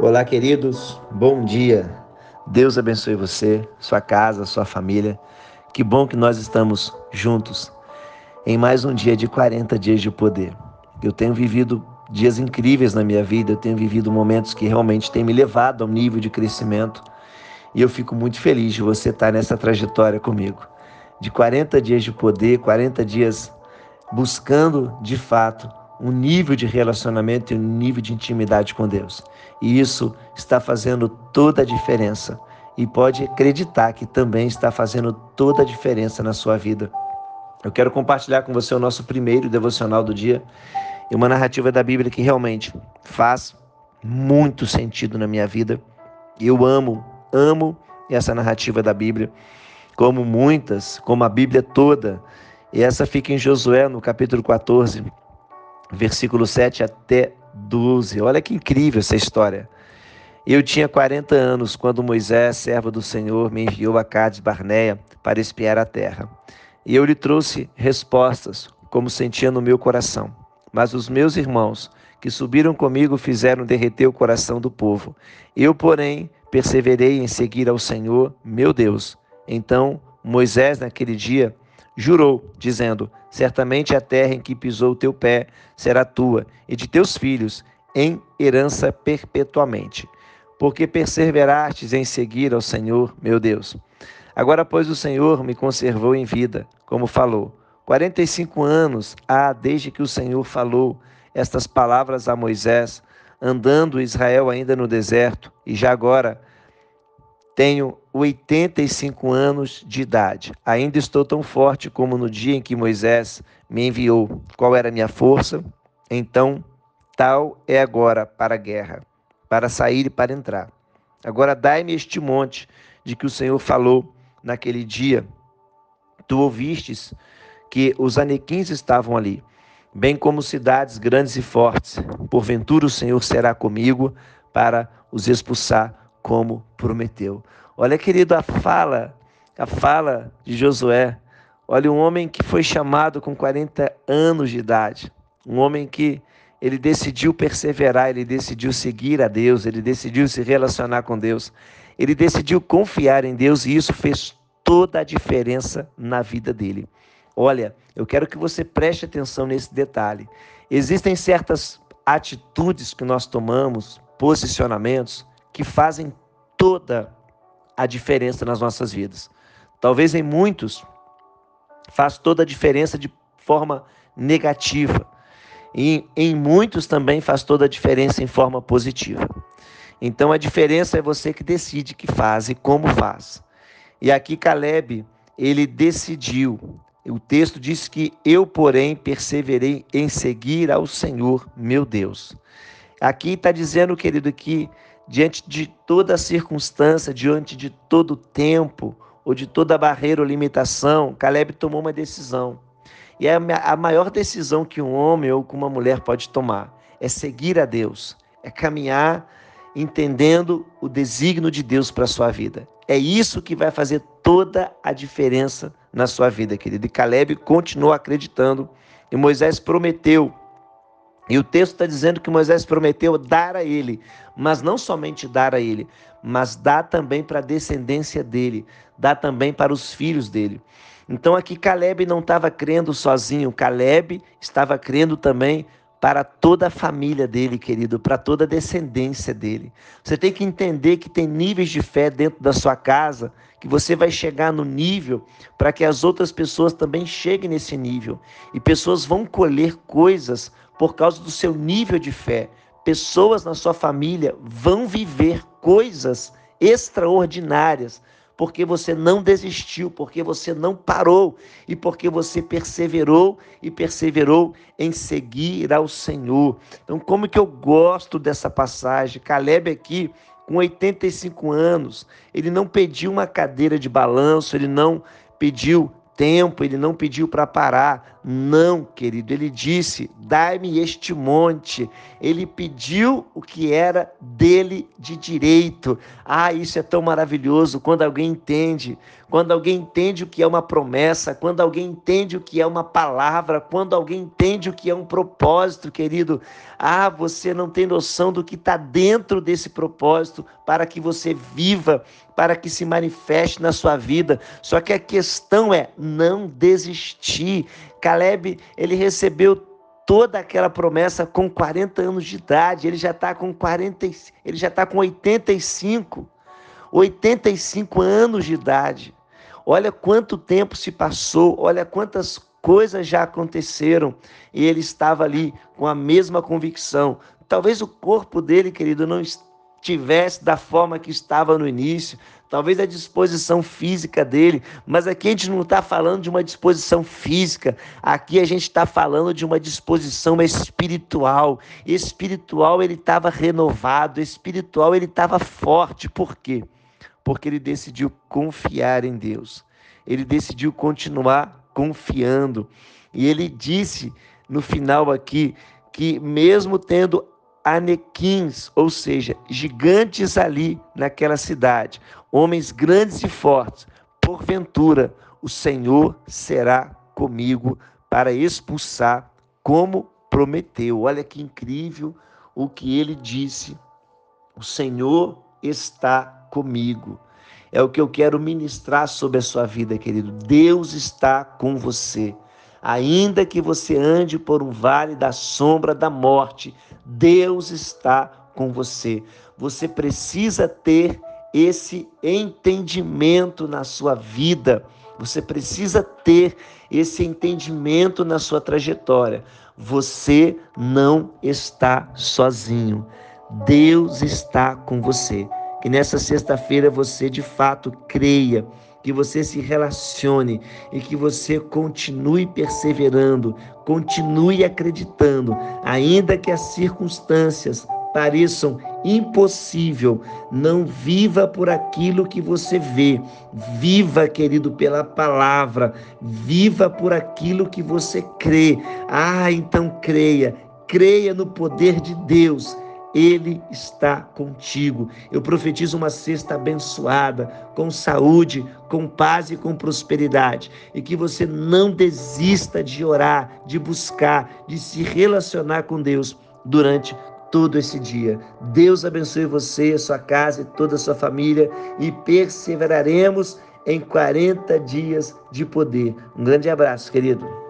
Olá, queridos, bom dia. Deus abençoe você, sua casa, sua família. Que bom que nós estamos juntos em mais um dia de 40 dias de poder. Eu tenho vivido dias incríveis na minha vida, eu tenho vivido momentos que realmente têm me levado a um nível de crescimento e eu fico muito feliz de você estar nessa trajetória comigo. De 40 dias de poder, 40 dias buscando de fato um nível de relacionamento e um nível de intimidade com Deus. E isso está fazendo toda a diferença. E pode acreditar que também está fazendo toda a diferença na sua vida. Eu quero compartilhar com você o nosso primeiro devocional do dia e uma narrativa da Bíblia que realmente faz muito sentido na minha vida. Eu amo, amo essa narrativa da Bíblia, como muitas, como a Bíblia toda. E essa fica em Josué, no capítulo 14, versículo 7 até 12. Olha que incrível essa história. Eu tinha 40 anos quando Moisés, servo do Senhor, me enviou a Cades Barneia para espiar a terra. E eu lhe trouxe respostas, como sentia no meu coração. Mas os meus irmãos, que subiram comigo, fizeram derreter o coração do povo. Eu, porém, perseverei em seguir ao Senhor, meu Deus. Então Moisés, naquele dia, jurou, dizendo: Certamente a terra em que pisou o teu pé será tua e de teus filhos em herança perpetuamente, porque perseverastes em seguir ao Senhor, meu Deus. Agora, pois, o Senhor me conservou em vida, como falou. Quarenta e cinco anos há desde que o Senhor falou estas palavras a Moisés, andando Israel ainda no deserto, e já agora tenho 85 anos de idade. Ainda estou tão forte como no dia em que Moisés me enviou. Qual era a minha força? Então, tal é agora para a guerra, para sair e para entrar. Agora dai-me este monte de que o Senhor falou naquele dia. Tu ouvistes que os anequins estavam ali, bem como cidades grandes e fortes. Porventura o Senhor será comigo para os expulsar como prometeu. Olha, querido, a fala, a fala de Josué. Olha, um homem que foi chamado com 40 anos de idade, um homem que ele decidiu perseverar, ele decidiu seguir a Deus, ele decidiu se relacionar com Deus, ele decidiu confiar em Deus e isso fez toda a diferença na vida dele. Olha, eu quero que você preste atenção nesse detalhe. Existem certas atitudes que nós tomamos, posicionamentos, que fazem toda a diferença nas nossas vidas. Talvez em muitos faz toda a diferença de forma negativa. E em muitos também faz toda a diferença em forma positiva. Então a diferença é você que decide que faz e como faz. E aqui Caleb, ele decidiu. O texto diz que eu, porém, perseverei em seguir ao Senhor, meu Deus. Aqui está dizendo, querido, que diante de toda circunstância, diante de todo tempo, ou de toda barreira ou limitação, Caleb tomou uma decisão. E é a maior decisão que um homem ou uma mulher pode tomar é seguir a Deus, é caminhar entendendo o desígnio de Deus para a sua vida. É isso que vai fazer toda a diferença na sua vida, querido. E Caleb continuou acreditando e Moisés prometeu e o texto está dizendo que Moisés prometeu dar a ele, mas não somente dar a ele, mas dar também para a descendência dele, dar também para os filhos dele. Então aqui Caleb não estava crendo sozinho, Caleb estava crendo também para toda a família dele, querido, para toda a descendência dele. Você tem que entender que tem níveis de fé dentro da sua casa, que você vai chegar no nível para que as outras pessoas também cheguem nesse nível. E pessoas vão colher coisas por causa do seu nível de fé. Pessoas na sua família vão viver coisas extraordinárias porque você não desistiu, porque você não parou e porque você perseverou e perseverou em seguir ao Senhor. Então, como que eu gosto dessa passagem? Caleb aqui com 85 anos, ele não pediu uma cadeira de balanço, ele não pediu tempo, ele não pediu para parar. Não, querido, ele disse: dai-me este monte. Ele pediu o que era dele de direito. Ah, isso é tão maravilhoso quando alguém entende, quando alguém entende o que é uma promessa, quando alguém entende o que é uma palavra, quando alguém entende o que é um propósito, querido. Ah, você não tem noção do que está dentro desse propósito para que você viva, para que se manifeste na sua vida. Só que a questão é não desistir. Caleb, ele recebeu toda aquela promessa com 40 anos de idade, ele já está com 40, ele já está com 85, 85 anos de idade. Olha quanto tempo se passou, olha quantas coisas já aconteceram e ele estava ali com a mesma convicção. Talvez o corpo dele, querido, não estivesse da forma que estava no início, talvez a disposição física dele, mas aqui a gente não está falando de uma disposição física, aqui a gente está falando de uma disposição espiritual. Espiritual ele estava renovado, espiritual ele estava forte, por quê? Porque ele decidiu confiar em Deus, ele decidiu continuar confiando, e ele disse no final aqui que, mesmo tendo anequins, ou seja, gigantes ali naquela cidade, homens grandes e fortes. Porventura, o Senhor será comigo para expulsar, como prometeu. Olha que incrível o que ele disse. O Senhor está comigo. É o que eu quero ministrar sobre a sua vida, querido. Deus está com você. Ainda que você ande por um vale da sombra da morte, Deus está com você. Você precisa ter esse entendimento na sua vida. Você precisa ter esse entendimento na sua trajetória. Você não está sozinho. Deus está com você. Que nessa sexta-feira você de fato creia que você se relacione e que você continue perseverando, continue acreditando, ainda que as circunstâncias pareçam impossível, não viva por aquilo que você vê. Viva, querido, pela palavra. Viva por aquilo que você crê. Ah, então creia. Creia no poder de Deus ele está contigo. Eu profetizo uma cesta abençoada, com saúde, com paz e com prosperidade. E que você não desista de orar, de buscar, de se relacionar com Deus durante todo esse dia. Deus abençoe você, a sua casa e toda a sua família e perseveraremos em 40 dias de poder. Um grande abraço, querido.